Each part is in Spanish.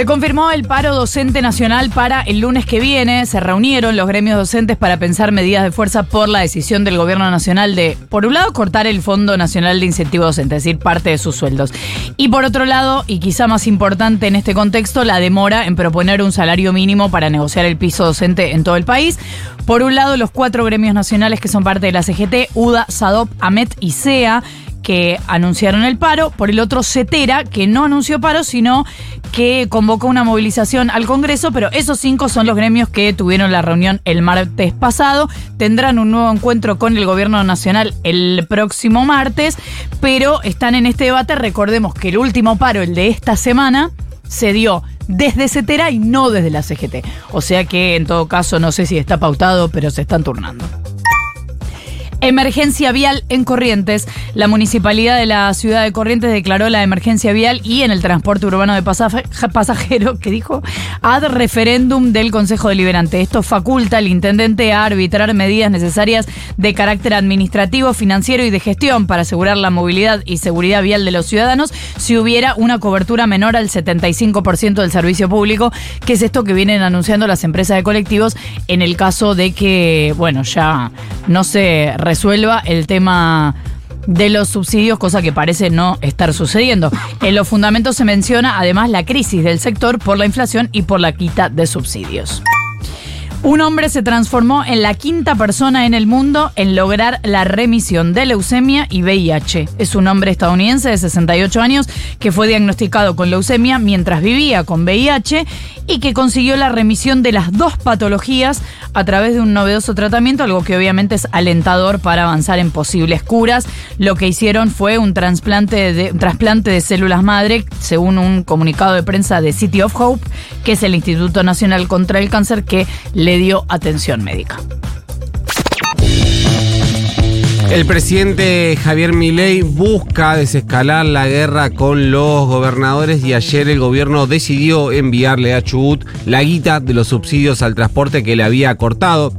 Se confirmó el paro docente nacional para el lunes que viene. Se reunieron los gremios docentes para pensar medidas de fuerza por la decisión del gobierno nacional de, por un lado, cortar el Fondo Nacional de Incentivo Docente, es decir, parte de sus sueldos. Y por otro lado, y quizá más importante en este contexto, la demora en proponer un salario mínimo para negociar el piso docente en todo el país. Por un lado, los cuatro gremios nacionales que son parte de la CGT, UDA, SADOP, AMET y SEA, que anunciaron el paro, por el otro CETERA, que no anunció paro, sino que convocó una movilización al Congreso, pero esos cinco son los gremios que tuvieron la reunión el martes pasado, tendrán un nuevo encuentro con el gobierno nacional el próximo martes, pero están en este debate, recordemos que el último paro, el de esta semana, se dio desde CETERA y no desde la CGT. O sea que en todo caso no sé si está pautado, pero se están turnando. Emergencia vial en Corrientes. La municipalidad de la ciudad de Corrientes declaró la emergencia vial y en el transporte urbano de pasajeros, que dijo, ad referéndum del Consejo Deliberante. Esto faculta al intendente a arbitrar medidas necesarias de carácter administrativo, financiero y de gestión para asegurar la movilidad y seguridad vial de los ciudadanos si hubiera una cobertura menor al 75% del servicio público, que es esto que vienen anunciando las empresas de colectivos en el caso de que, bueno, ya no se resuelva el tema de los subsidios, cosa que parece no estar sucediendo. En los fundamentos se menciona además la crisis del sector por la inflación y por la quita de subsidios. Un hombre se transformó en la quinta persona en el mundo en lograr la remisión de leucemia y VIH. Es un hombre estadounidense de 68 años que fue diagnosticado con leucemia mientras vivía con VIH y que consiguió la remisión de las dos patologías a través de un novedoso tratamiento, algo que obviamente es alentador para avanzar en posibles curas. Lo que hicieron fue un trasplante de, trasplante de células madre, según un comunicado de prensa de City of Hope, que es el Instituto Nacional contra el Cáncer que le dio atención médica. El presidente Javier Milei busca desescalar la guerra con los gobernadores y ayer el gobierno decidió enviarle a Chubut la guita de los subsidios al transporte que le había cortado.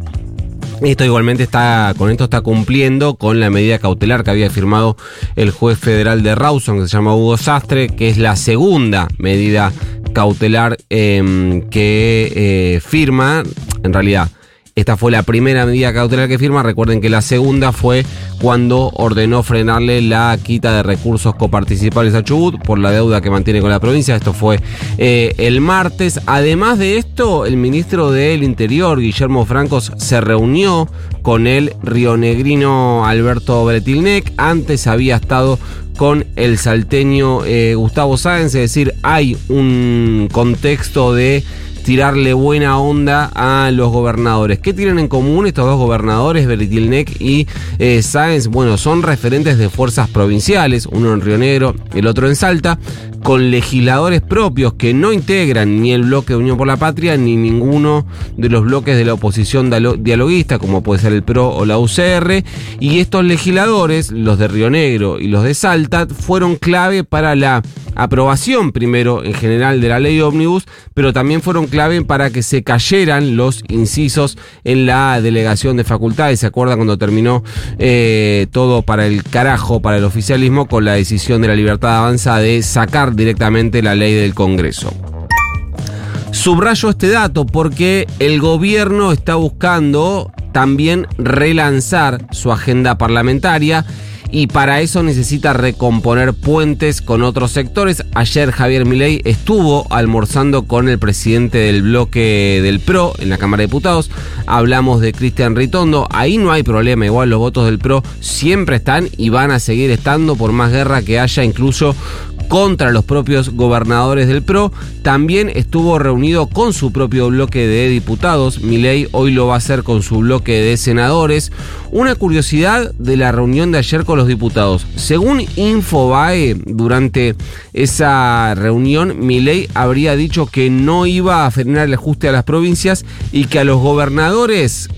Esto igualmente está, con esto está cumpliendo con la medida cautelar que había firmado el juez federal de Rawson, que se llama Hugo Sastre, que es la segunda medida cautelar eh, que firma, en realidad, esta fue la primera medida cautelar que firma. Recuerden que la segunda fue cuando ordenó frenarle la quita de recursos coparticipables a Chubut por la deuda que mantiene con la provincia. Esto fue eh, el martes. Además de esto, el ministro del Interior, Guillermo Francos, se reunió con el rionegrino Alberto Bretilnec. Antes había estado con el salteño eh, Gustavo Sáenz, es decir, hay un contexto de tirarle buena onda a los gobernadores. ¿Qué tienen en común estos dos gobernadores, Beritilnec y eh, Sáenz? Bueno, son referentes de fuerzas provinciales, uno en Río Negro, el otro en Salta, con legisladores propios que no integran ni el bloque de Unión por la Patria ni ninguno de los bloques de la oposición dialoguista, como puede ser el PRO o la UCR. Y estos legisladores, los de Río Negro y los de Salta, fueron clave para la aprobación primero en general de la ley ómnibus, pero también fueron clave para que se cayeran los incisos en la delegación de facultades. ¿Se acuerdan cuando terminó eh, todo para el carajo, para el oficialismo, con la decisión de la libertad avanza de sacar directamente la ley del Congreso? Subrayo este dato porque el gobierno está buscando también relanzar su agenda parlamentaria y para eso necesita recomponer puentes con otros sectores. Ayer Javier Milei estuvo almorzando con el presidente del bloque del PRO en la Cámara de Diputados. Hablamos de Cristian Ritondo. Ahí no hay problema, igual los votos del PRO siempre están y van a seguir estando por más guerra que haya incluso contra los propios gobernadores del PRO. También estuvo reunido con su propio bloque de diputados. Milei hoy lo va a hacer con su bloque de senadores. Una curiosidad de la reunión de ayer con los diputados. Según Infobae, durante esa reunión, Milei habría dicho que no iba a frenar el ajuste a las provincias y que a los gobernadores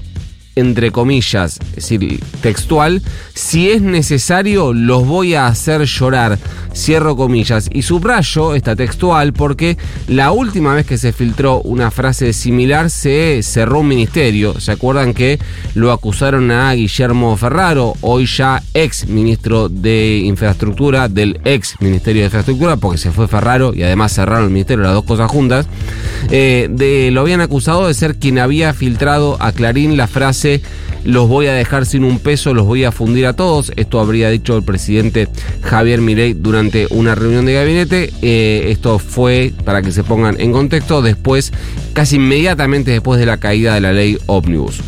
entre comillas, es decir, textual, si es necesario los voy a hacer llorar, cierro comillas. Y subrayo esta textual porque la última vez que se filtró una frase similar se cerró un ministerio. ¿Se acuerdan que lo acusaron a Guillermo Ferraro, hoy ya ex ministro de Infraestructura, del ex Ministerio de Infraestructura, porque se fue Ferraro y además cerraron el ministerio, las dos cosas juntas? Eh, de, lo habían acusado de ser quien había filtrado a Clarín la frase los voy a dejar sin un peso, los voy a fundir a todos. Esto habría dicho el presidente Javier Milei durante una reunión de gabinete. Eh, esto fue, para que se pongan en contexto, después, casi inmediatamente después de la caída de la ley Omnibus.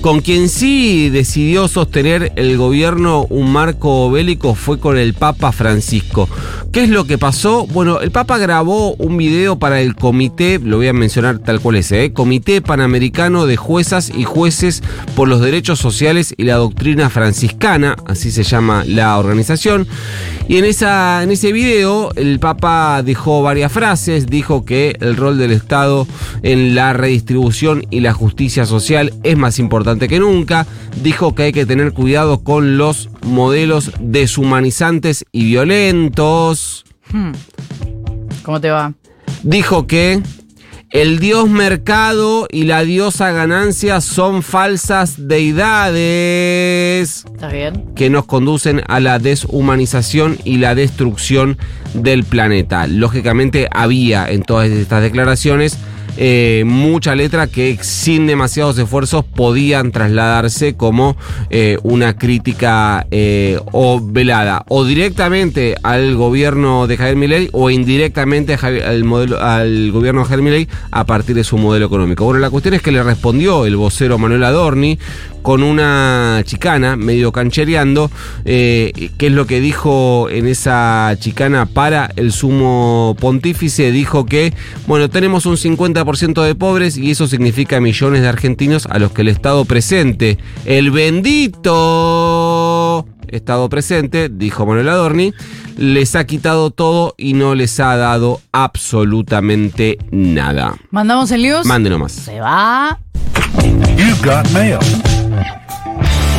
Con quien sí decidió sostener el gobierno un marco bélico fue con el Papa Francisco. ¿Qué es lo que pasó? Bueno, el Papa grabó un video para el comité, lo voy a mencionar tal cual es, ¿eh? Comité Panamericano de Juezas y Jueces por los Derechos Sociales y la Doctrina Franciscana, así se llama la organización. Y en, esa, en ese video el Papa dejó varias frases, dijo que el rol del Estado en la redistribución y la justicia social es más importante que nunca, dijo que hay que tener cuidado con los modelos deshumanizantes y violentos. Hmm. ¿Cómo te va? Dijo que el dios mercado y la diosa ganancia son falsas deidades. Que nos conducen a la deshumanización y la destrucción del planeta. Lógicamente había en todas estas declaraciones eh, mucha letra que sin demasiados esfuerzos podían trasladarse como eh, una crítica eh, o velada o directamente al gobierno de Javier Milei o indirectamente al, modelo, al gobierno de Javier Milei a partir de su modelo económico. Bueno, la cuestión es que le respondió el vocero Manuel Adorni con una chicana medio canchereando, qué es lo que dijo en esa chicana para el sumo pontífice, dijo que, bueno, tenemos un 50% de pobres y eso significa millones de argentinos a los que el Estado presente, el bendito Estado presente, dijo Manuel Adorni, les ha quitado todo y no les ha dado absolutamente nada. ¿Mandamos el news? Mande nomás. Se va. You've got mail. Yeah.